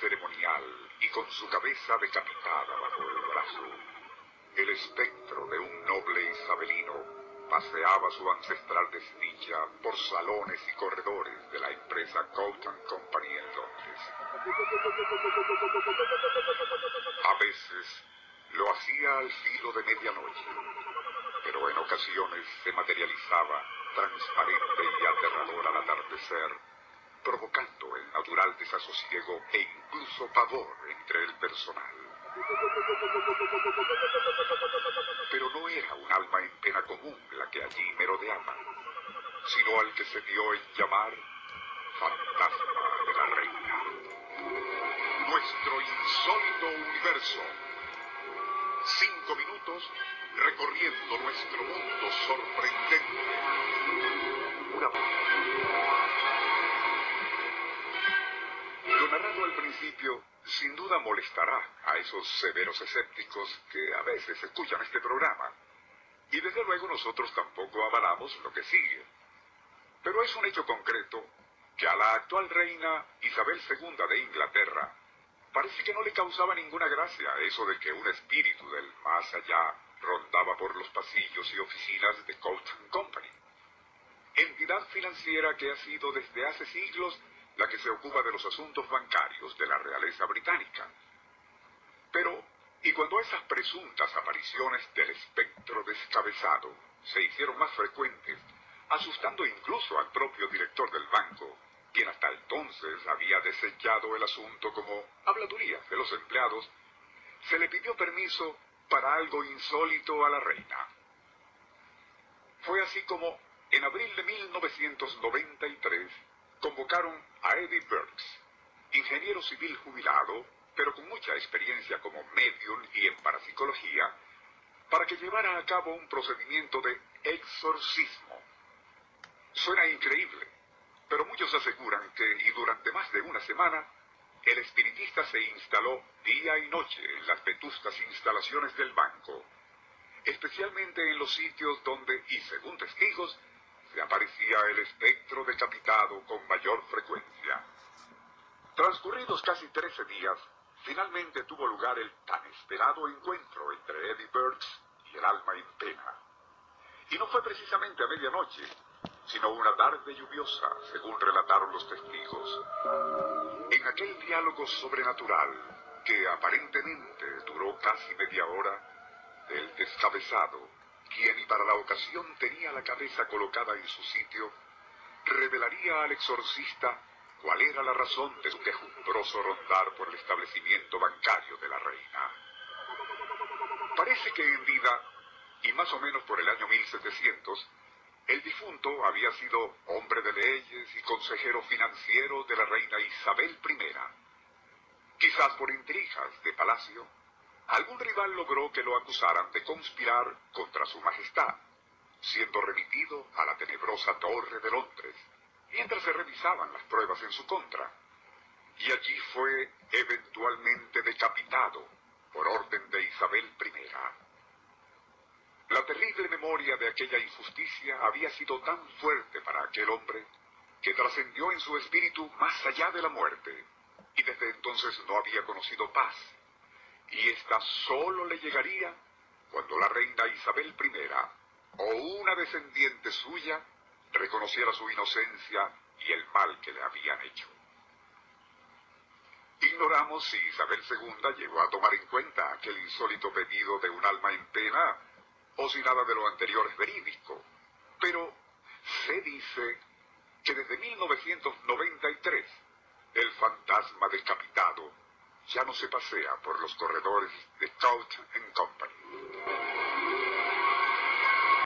Ceremonial y con su cabeza decapitada bajo el brazo, el espectro de un noble isabelino paseaba su ancestral desdicha por salones y corredores de la empresa Coat Company en Londres. A veces lo hacía al filo de medianoche, pero en ocasiones se materializaba transparente y aterrador al atardecer, provocando el natural desasosiego e incluso pavor entre el personal. Pero no era un alma en pena común la que allí merodeaba, sino al que se dio en llamar fantasma de la reina. Nuestro insólito universo. Cinco minutos recorriendo nuestro mundo sorprendente. Sin duda molestará a esos severos escépticos que a veces escuchan este programa. Y desde luego nosotros tampoco avalamos lo que sigue. Pero es un hecho concreto que a la actual reina Isabel II de Inglaterra parece que no le causaba ninguna gracia eso de que un espíritu del más allá rondaba por los pasillos y oficinas de Coat Company, entidad financiera que ha sido desde hace siglos la que se ocupa de los asuntos bancarios de la realeza británica. Pero, y cuando esas presuntas apariciones del espectro descabezado se hicieron más frecuentes, asustando incluso al propio director del banco, quien hasta entonces había desechado el asunto como habladuría de los empleados, se le pidió permiso para algo insólito a la reina. Fue así como, en abril de 1993, convocaron a Eddie Burks, ingeniero civil jubilado, pero con mucha experiencia como medium y en parapsicología, para que llevara a cabo un procedimiento de exorcismo. Suena increíble, pero muchos aseguran que, y durante más de una semana, el espiritista se instaló día y noche en las vetustas instalaciones del banco, especialmente en los sitios donde, y según testigos, aparecía el espectro decapitado con mayor frecuencia. Transcurridos casi trece días, finalmente tuvo lugar el tan esperado encuentro entre Eddie Burks y el alma en pena. Y no fue precisamente a medianoche, sino una tarde lluviosa, según relataron los testigos. En aquel diálogo sobrenatural, que aparentemente duró casi media hora, el descabezado, quien y para la ocasión tenía la cabeza colocada en su sitio, revelaría al exorcista cuál era la razón de su quejumbroso rondar por el establecimiento bancario de la reina. Parece que en vida, y más o menos por el año 1700, el difunto había sido hombre de leyes y consejero financiero de la reina Isabel I. Quizás por intrigas de palacio, algún rival logró que lo acusaran de conspirar contra su majestad, siendo remitido a la tenebrosa Torre de Londres, mientras se revisaban las pruebas en su contra. Y allí fue eventualmente decapitado por orden de Isabel I. La terrible memoria de aquella injusticia había sido tan fuerte para aquel hombre que trascendió en su espíritu más allá de la muerte, y desde entonces no había conocido paz, y ésta sólo le llegaría cuando la reina Isabel I o una descendiente suya reconociera su inocencia y el mal que le habían hecho. Ignoramos si Isabel II llegó a tomar en cuenta aquel insólito pedido de un alma en pena o si nada de lo anterior es verídico, pero se dice que desde 1993 el fantasma decapitado ya no se pasea por los corredores de Couch Company.